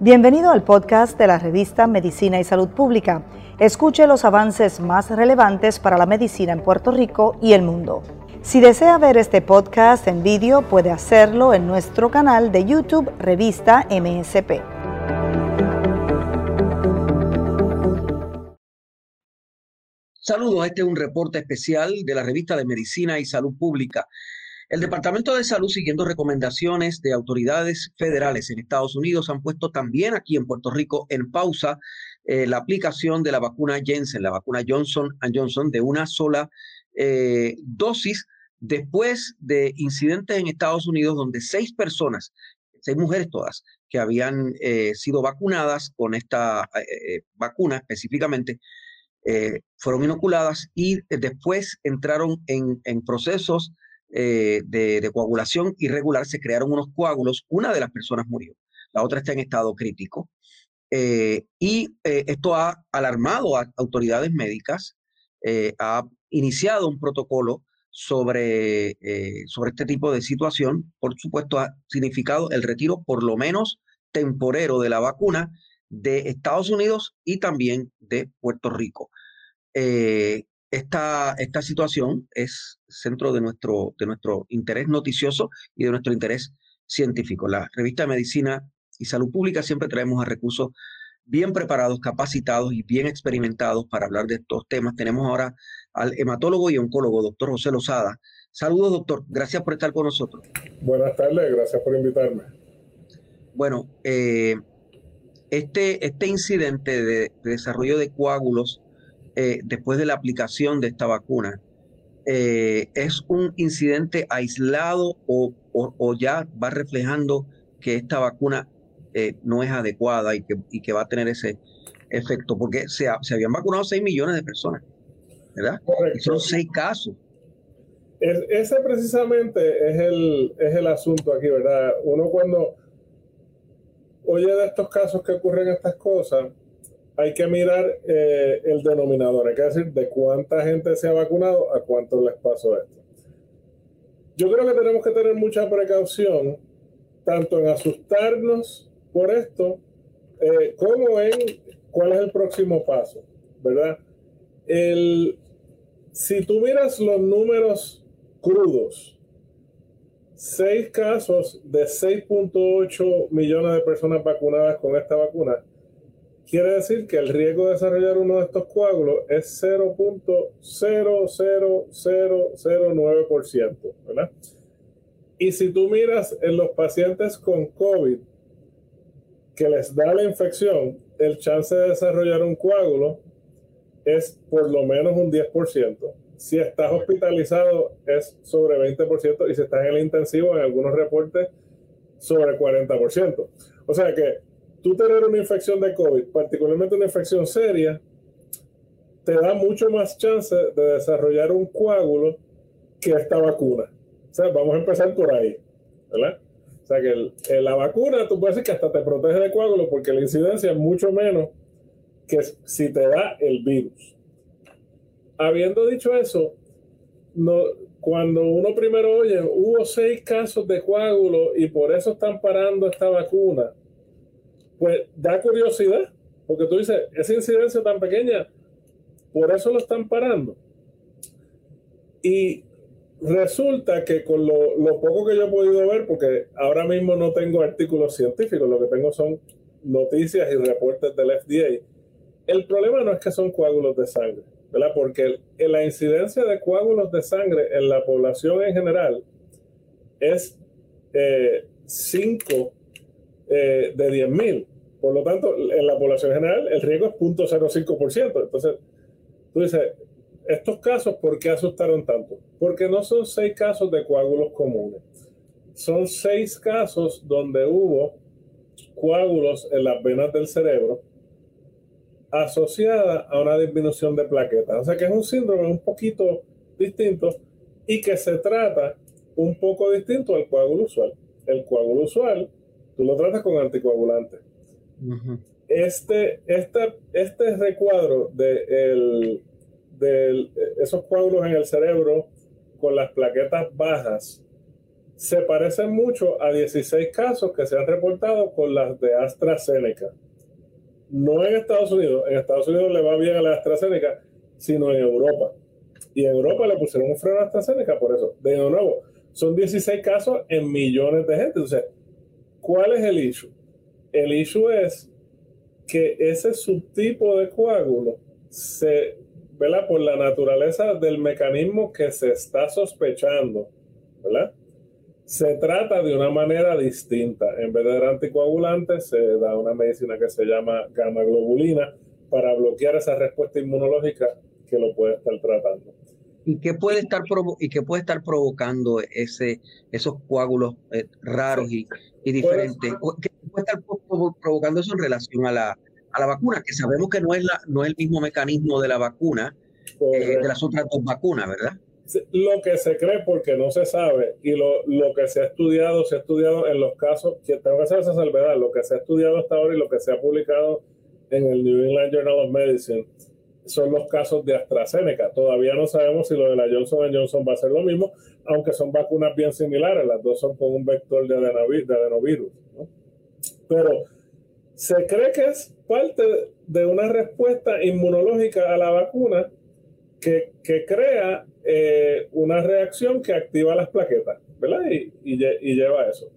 Bienvenido al podcast de la revista Medicina y Salud Pública. Escuche los avances más relevantes para la medicina en Puerto Rico y el mundo. Si desea ver este podcast en vídeo, puede hacerlo en nuestro canal de YouTube Revista MSP. Saludos, este es un reporte especial de la revista de Medicina y Salud Pública. El Departamento de Salud, siguiendo recomendaciones de autoridades federales en Estados Unidos, han puesto también aquí en Puerto Rico en pausa eh, la aplicación de la vacuna Jensen, la vacuna Johnson Johnson, de una sola eh, dosis, después de incidentes en Estados Unidos donde seis personas, seis mujeres todas, que habían eh, sido vacunadas con esta vacuna específicamente, fueron inoculadas y después entraron en, en procesos eh, de, coagulación irregular, se crearon unos coágulos, una de las personas murió, la otra está en estado crítico. Eh, y eh, esto ha alarmado a autoridades médicas, ha iniciado un protocolo sobre, sobre este tipo de situación. Por supuesto, ha significado el retiro por lo menos temporero de la vacuna de Estados Unidos y también de Puerto Rico. Esta, esta situación es centro de nuestro, de nuestro interés noticioso y de nuestro interés científico. La revista de Medicina y Salud Pública siempre traemos a recursos bien preparados, capacitados y bien experimentados para hablar de estos temas. Tenemos ahora al hematólogo y oncólogo, doctor José Lozada. Saludos, doctor. Gracias por estar con nosotros. Buenas tardes, gracias por invitarme. Bueno, eh, este, este incidente de desarrollo de coágulos eh, después de la aplicación de esta vacuna, eh, ¿es un incidente aislado o, ya va reflejando que esta vacuna eh, no es adecuada y que, que, va a tener ese efecto? Porque se, se habían vacunado 6 millones de personas, ¿verdad? Y son 6 casos. ese precisamente es el, es el asunto aquí, ¿verdad? Uno cuando oye de estos casos que ocurren estas cosas, hay que mirar eh, el denominador, hay que decir de cuánta gente se ha vacunado a cuánto les pasó esto. Yo creo que tenemos que tener mucha precaución, tanto en asustarnos por esto, eh, como en cuál es el próximo paso, ¿verdad? El, si tú miras los números crudos, seis casos de 6.8 millones de personas vacunadas con esta vacuna, quiere decir que el riesgo de desarrollar uno de estos coágulos es 0.00009%, ¿verdad? Y si tú miras en los pacientes con COVID que les da la infección, el chance de desarrollar un coágulo es por lo menos un 10%. Si estás hospitalizado es sobre 20% y si estás en el intensivo, en algunos reportes, sobre 40%. O sea que tú tener una infección de COVID, particularmente una infección seria, te da mucho más chance de desarrollar un coágulo que esta vacuna. O sea, vamos a empezar por ahí, ¿verdad? O sea, que la vacuna, tú puedes decir que hasta te protege de coágulo porque la incidencia es mucho menos que si te da el virus. Habiendo dicho eso, no, cuando uno primero oye, hubo seis casos de coágulo y por eso están parando esta vacuna, pues da curiosidad, porque tú dices, esa incidencia tan pequeña, por eso lo están parando. Y resulta que con lo, poco que yo he podido ver, porque ahora mismo no tengo artículos científicos, lo que tengo son noticias y reportes del FDA, el problema no es que son coágulos de sangre, ¿verdad? Porque la incidencia de coágulos de sangre en la población en general es 5 eh, eh, de 10.000. Por lo tanto, en la población general el riesgo es 0.05%. Entonces, tú dices, estos casos, ¿por qué asustaron tanto? Porque no son seis casos de coágulos comunes. Son seis casos donde hubo coágulos en las venas del cerebro asociada a una disminución de plaquetas. O sea que es un síndrome un poquito distinto y que se trata un poco distinto al coágulo usual. El coágulo usual tú lo tratas con anticoagulantes. este, este, este recuadro de, esos coágulos en el cerebro con las plaquetas bajas se parecen mucho a 16 casos que se han reportado con las de AstraZeneca. No en Estados Unidos, en Estados Unidos le va bien a la AstraZeneca, sino en Europa. Y en Europa le pusieron un freno a AstraZeneca por eso. De nuevo, son 16 casos en millones de gente. Entonces, ¿cuál es el issue? El issue es que ese subtipo de coágulo se, ¿verdad? Por la naturaleza del mecanismo que se está sospechando, ¿verdad? Se trata de una manera distinta. En vez de dar anticoagulantes, se da una medicina que se llama gamma globulina para bloquear esa respuesta inmunológica que lo puede estar tratando. ¿Y qué puede estar, y qué puede estar provocando ese, esos coágulos eh, raros y, y diferentes? ¿Qué puede estar provocando eso en relación a la, a la vacuna? Que sabemos que no es, la, no es el mismo mecanismo de la vacuna, eh, de las otras dos vacunas, ¿verdad? lo que se cree porque no se sabe y lo, lo, que se ha estudiado, se ha estudiado en los casos, que tengo que hacer esa salvedad, lo que se ha estudiado hasta ahora y lo que se ha publicado en el New England Journal of Medicine son los casos de AstraZeneca. Todavía no sabemos si lo de la Johnson Johnson va a ser lo mismo, aunque son vacunas bien similares, las dos son con un vector de, adenovirus. Pero se cree que es parte de una respuesta inmunológica a la vacuna que, que crea eh, una reacción que activa las plaquetas, ¿verdad? Y, y, lleva a eso.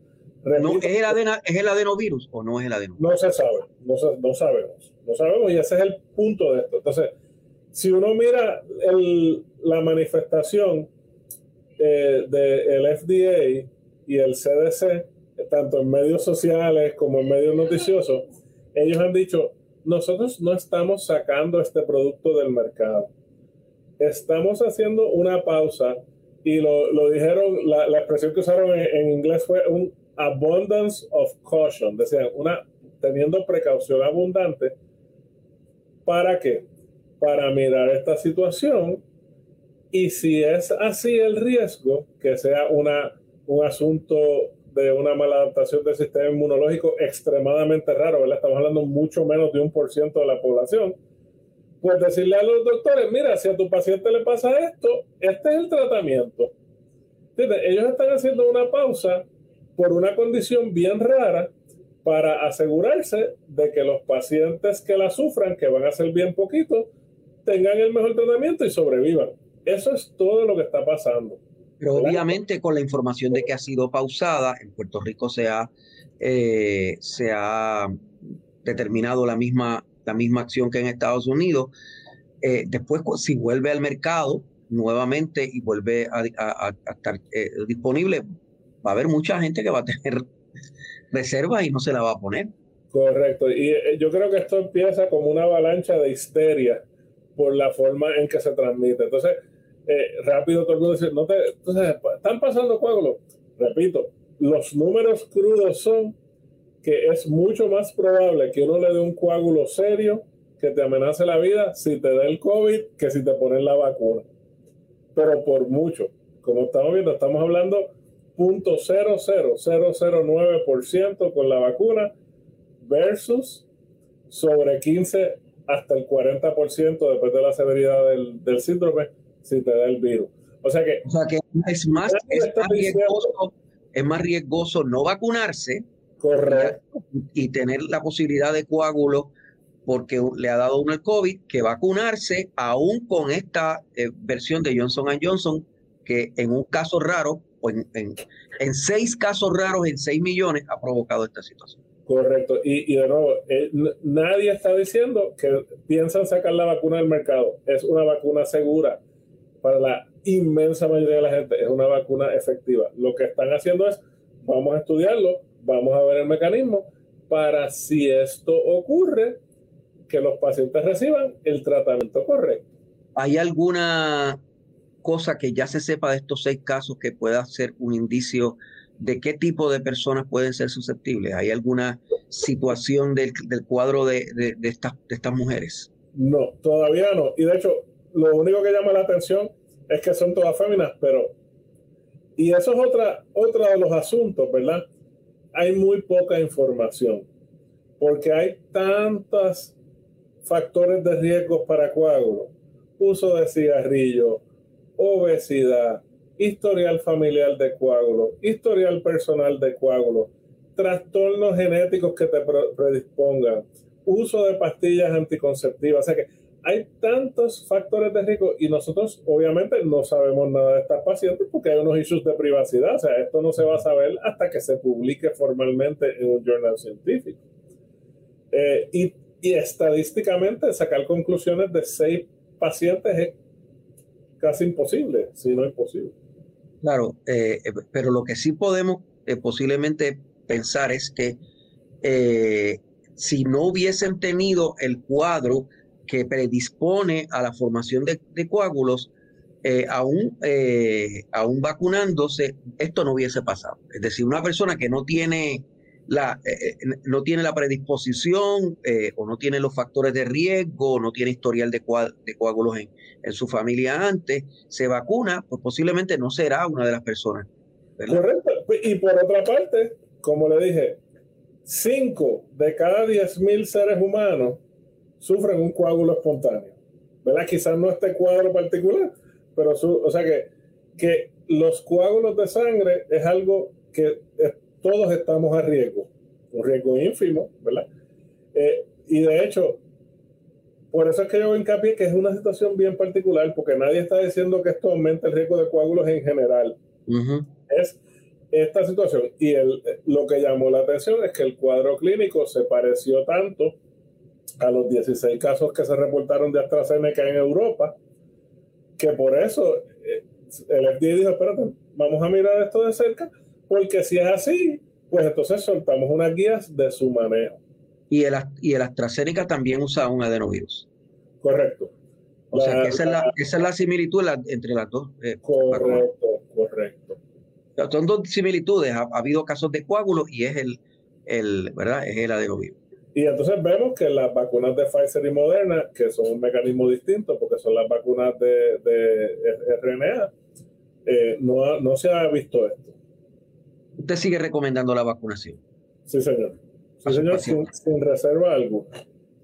¿es, el ¿Es el adenovirus o no es el adenovirus? No se sabe, no, no sabemos, no sabemos y ese es el punto de esto. Entonces, si uno mira el, la manifestación eh, del FDA y el CDC, tanto en medios sociales como en medios noticiosos, ellos han dicho, nosotros no estamos sacando este producto del mercado estamos haciendo una pausa y lo, lo dijeron, la, la, expresión que usaron en, inglés fue un abundance of caution, decían, una, teniendo precaución abundante. ¿Para qué? Para mirar esta situación y si es así el riesgo, que sea una, un asunto de una mala adaptación del sistema inmunológico extremadamente raro, ¿verdad? Estamos hablando mucho menos de un por ciento de la población pues decirle a los doctores, mira, si a tu paciente le pasa esto, este es el tratamiento. Ellos están haciendo una pausa por una condición bien rara para asegurarse de que los pacientes que la sufran, que van a ser bien poquitos, tengan el mejor tratamiento y sobrevivan. Eso es todo lo que está pasando. Pero obviamente con la información de que ha sido pausada, en Puerto Rico se ha, eh, se ha determinado la misma la misma acción que en Estados Unidos. Eh, después, si vuelve al mercado nuevamente y vuelve a, estar eh, disponible, va a haber mucha gente que va a tener reservas y no se la va a poner. Correcto. Y eh, yo creo que esto empieza como una avalancha de histeria por la forma en que se transmite. Entonces, rápido todo el mundo dice, no te, entonces, están pasando coágulos. Repito, los números crudos son que es mucho más probable que uno le dé un coágulo serio que te amenace la vida si te da el COVID que si te ponen la vacuna. Pero por mucho. Como estamos viendo, estamos hablando .00009% con la vacuna versus sobre 15 hasta el 40% después de la severidad del, del, síndrome si te da el virus. O sea que, o sea que es, más, es, más riesgoso, es más riesgoso no vacunarse Correcto. Y tener la posibilidad de coágulo porque le ha dado uno el COVID, que vacunarse aún con esta eh, versión de Johnson Johnson, que en un caso raro, o en, en, seis casos raros, en seis millones, ha provocado esta situación. Correcto. Y, y de nuevo, eh, nadie está diciendo que piensan sacar la vacuna del mercado. Es una vacuna segura para la inmensa mayoría de la gente. Es una vacuna efectiva. Lo que están haciendo es, vamos a estudiarlo, vamos a ver el mecanismo para si esto ocurre, que los pacientes reciban el tratamiento correcto. ¿Hay alguna cosa que ya se sepa de estos seis casos que pueda ser un indicio de qué tipo de personas pueden ser susceptibles? ¿Hay alguna situación del, cuadro de, estas, de estas mujeres? No, todavía no. Y de hecho, lo único que llama la atención es que son todas féminas, pero... Y eso es otra, otra de los asuntos, ¿verdad? hay muy poca información, porque hay tantos factores de riesgo para coágulos, uso de cigarrillo, obesidad, historial familiar de coágulo, historial personal de coágulo, trastornos genéticos que te predispongan, uso de pastillas anticonceptivas. O sea que hay tantos factores de riesgo y nosotros obviamente no sabemos nada de estas pacientes porque hay unos issues de privacidad. O sea, esto no se va a saber hasta que se publique formalmente en un journal científico. Eh, y, y, estadísticamente sacar conclusiones de seis pacientes es casi imposible, si no imposible. Claro, eh, eh, pero lo que sí podemos posiblemente pensar es que si no hubiesen tenido el cuadro que predispone a la formación de, coágulos, eh, aún, eh, aún vacunándose, esto no hubiese pasado. Es decir, una persona que no tiene la, eh, no tiene la predisposición o no tiene los factores de riesgo, o no tiene historial de, de coágulos en, en, su familia antes, se vacuna, pues posiblemente no será una de las personas. Correcto. Y por otra parte, como le dije, 5 de cada 10.000 seres humanos sufren un coágulo espontáneo. ¿Verdad? Quizás no este cuadro particular, pero o sea que, que los coágulos de sangre es algo que todos estamos a riesgo, un riesgo ínfimo, ¿verdad? Eh, y de hecho, por eso es que yo hincapié que es una situación bien particular, porque nadie está diciendo que esto aumenta el riesgo de coágulos en general. Es esta situación. Y el, lo que llamó la atención es que el cuadro clínico se pareció tanto a los 16 casos que se reportaron de AstraZeneca en Europa, que por eso eh, el FDA dijo, espérate, vamos a mirar esto de cerca, porque si es así, pues entonces soltamos unas guías de su manejo. Y el, y el AstraZeneca también usa un adenovirus. Correcto. O sea, que esa, es la, esa es la similitud entre las dos. Eh, correcto, correcto. Son dos similitudes. Ha, habido casos de coágulos y es el, el, ¿verdad? Es el adenovirus. Y entonces vemos que las vacunas de Pfizer y Moderna, que son un mecanismo distinto porque son las vacunas de, de RNA, eh, no, no se ha visto esto. ¿Usted sigue recomendando la vacunación? Sí, señor. Sí, señor, sin, sin, reserva alguna.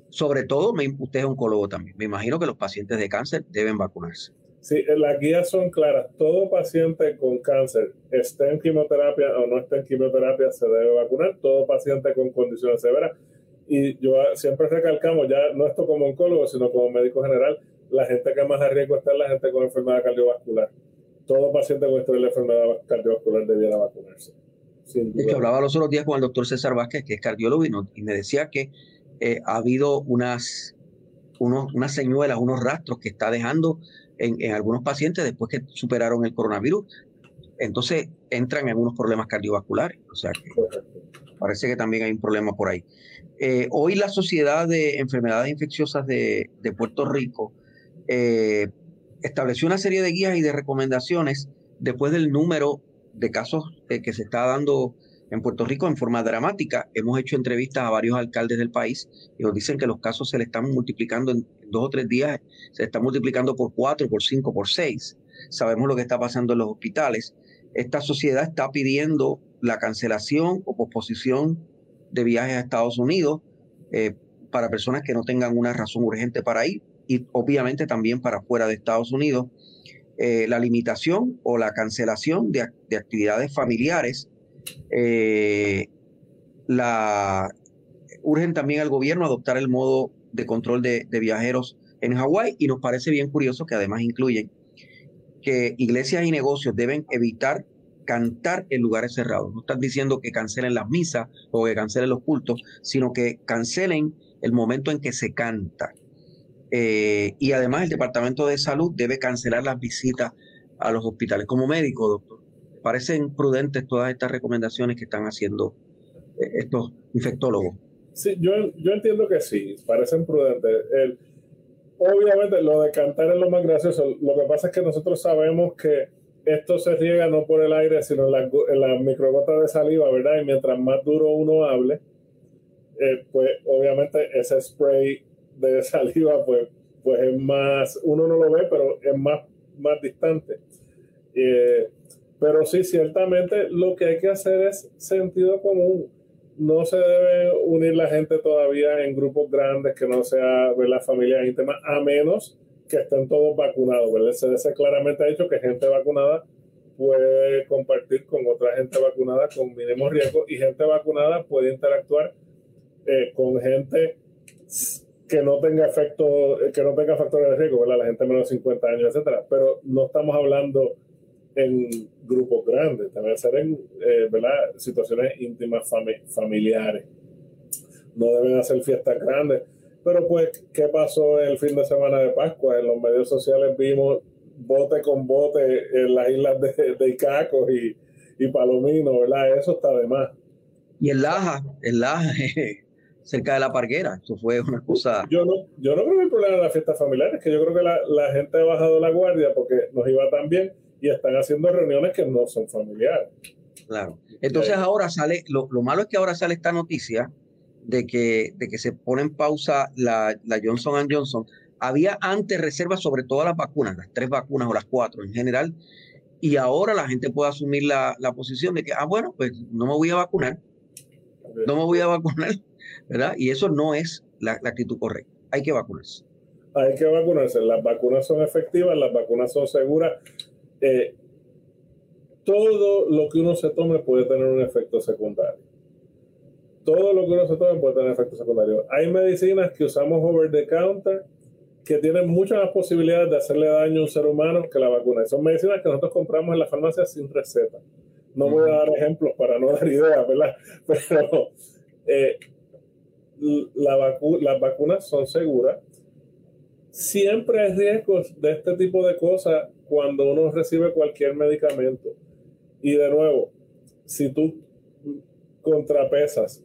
Sobre todo, usted es oncólogo también. Me imagino que los pacientes de cáncer deben vacunarse. Sí, las guías son claras. Todo paciente con cáncer, esté en quimioterapia o no esté en quimioterapia, se debe vacunar. Todo paciente con condiciones severas. Y yo siempre recalcamos, ya no esto como oncólogo, sino como médico general, la gente que más a riesgo está es la gente con enfermedad cardiovascular. Todo paciente con historia de enfermedad cardiovascular debiera vacunarse. Hablaba los otros días con el doctor César Vázquez, que es cardiólogo, y, me decía que eh, ha habido unas, unos, unas señuelas, unos rastros que está dejando en, algunos pacientes después que superaron el coronavirus. Entonces entran en unos problemas cardiovasculares. O sea que parece que también hay un problema por ahí. Eh, hoy la Sociedad de Enfermedades Infecciosas de, Puerto Rico eh, estableció una serie de guías y de recomendaciones después del número de casos eh, que se está dando en Puerto Rico en forma dramática. Hemos hecho entrevistas a varios alcaldes del país y nos dicen que los casos se le están multiplicando en dos o tres días, se están multiplicando por cuatro, por cinco, por seis. Sabemos lo que está pasando en los hospitales. Esta sociedad está pidiendo la cancelación o posposición de viajes a Estados Unidos eh, para personas que no tengan una razón urgente para ir y obviamente también para fuera de Estados Unidos. Eh, la limitación o la cancelación de, de actividades familiares eh, la, urgen también al gobierno adoptar el modo de control de, viajeros en Hawái y nos parece bien curioso que además incluyen que iglesias y negocios deben evitar cantar en lugares cerrados. No están diciendo que cancelen las misas o que cancelen los cultos, sino que cancelen el momento en que se canta. Eh, y además el Departamento de Salud debe cancelar las visitas a los hospitales. Como médico, doctor, parecen prudentes todas estas recomendaciones que están haciendo eh, estos infectólogos. Sí, yo, yo entiendo que sí, parecen prudentes. Obviamente lo de cantar es lo más gracioso. Lo que pasa es que nosotros sabemos que esto se riega no por el aire, sino en las la microgotas de saliva, ¿verdad? Y mientras más duro uno hable, eh, pues obviamente ese spray de saliva, pues, pues es más, uno no lo ve, pero es más, más distante. Eh, pero sí, ciertamente lo que hay que hacer es sentido común. No se debe unir la gente todavía en grupos grandes que no sea la familia íntima, a menos que estén todos vacunados. El CDC claramente ha dicho que gente vacunada puede compartir con otra gente vacunada con mínimo riesgo y gente vacunada puede interactuar eh, con gente que no tenga efecto, que no tenga factores de riesgo, ¿verdad? La gente menos de 50 años, etcétera. Pero no estamos hablando en grupos grandes, debe ser en eh, ¿verdad? situaciones íntimas familiares. No deben hacer fiestas grandes. Pero pues, ¿qué pasó el fin de semana de Pascua? En los medios sociales vimos bote con bote en las islas de, de Icaco y, y Palomino, ¿verdad? Eso está de más. Y el Laja, el Laja, cerca de la parguera. Eso fue una cosa. Yo no, yo no creo que el problema de las fiestas familiares, que yo creo que la, la, gente ha bajado la guardia porque nos iba tan bien y están haciendo reuniones que no son familiares. Claro. Entonces ahora sale, lo, lo malo es que ahora sale esta noticia de que, de que se pone en pausa la, la Johnson Johnson. Había antes reservas sobre todas las vacunas, las tres vacunas o las cuatro en general, y ahora la gente puede asumir la, la posición de que, ah, bueno, pues no me voy a vacunar, no me voy a vacunar, ¿verdad? Y eso no es la, actitud correcta. Hay que vacunarse. Hay que vacunarse. Las vacunas son efectivas, las vacunas son seguras. Eh, todo lo que uno se tome puede tener un efecto secundario. Todo lo que uno se tome puede tener efecto secundario. Hay medicinas que usamos over the counter que tienen muchas más posibilidades de hacerle daño a un ser humano que la vacuna. son medicinas que nosotros compramos en la farmacia sin receta. No voy a dar ejemplos para no dar ideas, ¿verdad? Pero eh, la las vacunas son seguras. Siempre hay riesgos de este tipo de cosas cuando uno recibe cualquier medicamento. Y de nuevo, si tú contrapesas,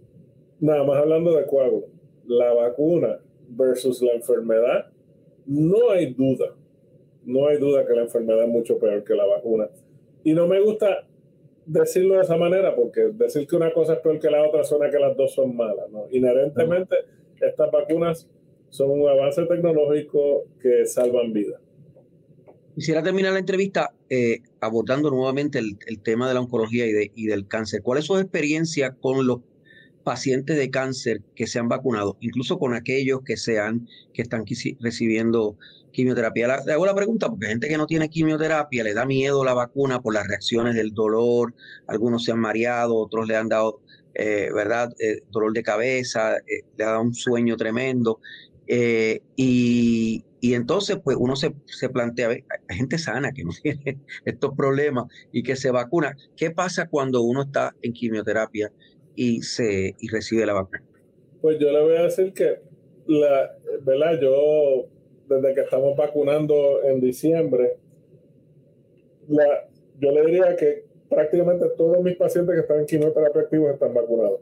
nada más hablando de coágulo, la vacuna versus la enfermedad, no hay duda, no hay duda que la enfermedad es mucho peor que la vacuna. Y no me gusta decirlo de esa manera, porque decir que una cosa es peor que la otra suena que las dos son malas. ¿no? Inherentemente, estas vacunas son un avance tecnológico que salvan vidas. Quisiera terminar la entrevista eh, abordando nuevamente el, tema de la oncología y, de, y del cáncer. ¿Cuál es su experiencia con los pacientes de cáncer que se han vacunado, incluso con aquellos que sean que están recibiendo quimioterapia. Le hago la pregunta porque gente que no tiene quimioterapia, le da miedo la vacuna por las reacciones del dolor, algunos se han mareado, otros le han dado, eh, ¿verdad?, eh, dolor de cabeza, eh, le ha dado un sueño tremendo. Y, y, entonces, pues uno se, se plantea, hay gente sana que no tiene estos problemas y que se vacuna. ¿Qué pasa cuando uno está en quimioterapia y, se, y recibe la vacuna? Pues yo le voy a decir que, la, ¿verdad? Yo desde que estamos vacunando en diciembre, la, yo le diría que prácticamente todos mis pacientes que están en quimioterapia activos están vacunados.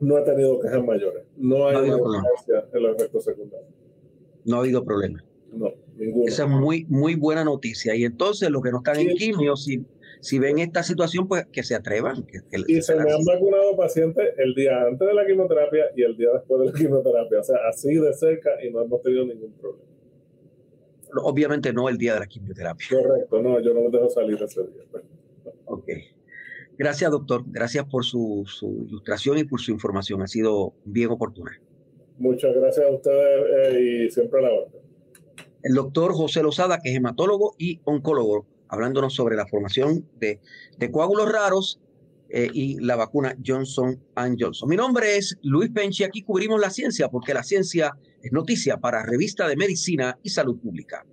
No he tenido quejas mayores. No hay no en los efectos secundarios. No ha habido problema. No, ninguna. Esa es muy, muy buena noticia. Y entonces los que no están en quimio, si, si ven esta situación, pues que se atrevan. Que, y se me han vacunado pacientes el día antes de la quimioterapia y el día después de la quimioterapia. O sea, así de cerca y no hemos tenido ningún problema obviamente no el día de la quimioterapia. Correcto, no, yo no me dejo salir ese día. Pues. Ok. Gracias, doctor. Gracias por su, ilustración y por su información. Ha sido bien oportuna. Muchas gracias a ustedes eh, y siempre a la orden. El doctor José Lozada, que es hematólogo y oncólogo, hablándonos sobre la formación de, coágulos raros eh, y la vacuna Johnson Johnson. Mi nombre es Luis Penchi. Aquí cubrimos la ciencia porque la ciencia es noticia para Revista de Medicina y Salud Pública.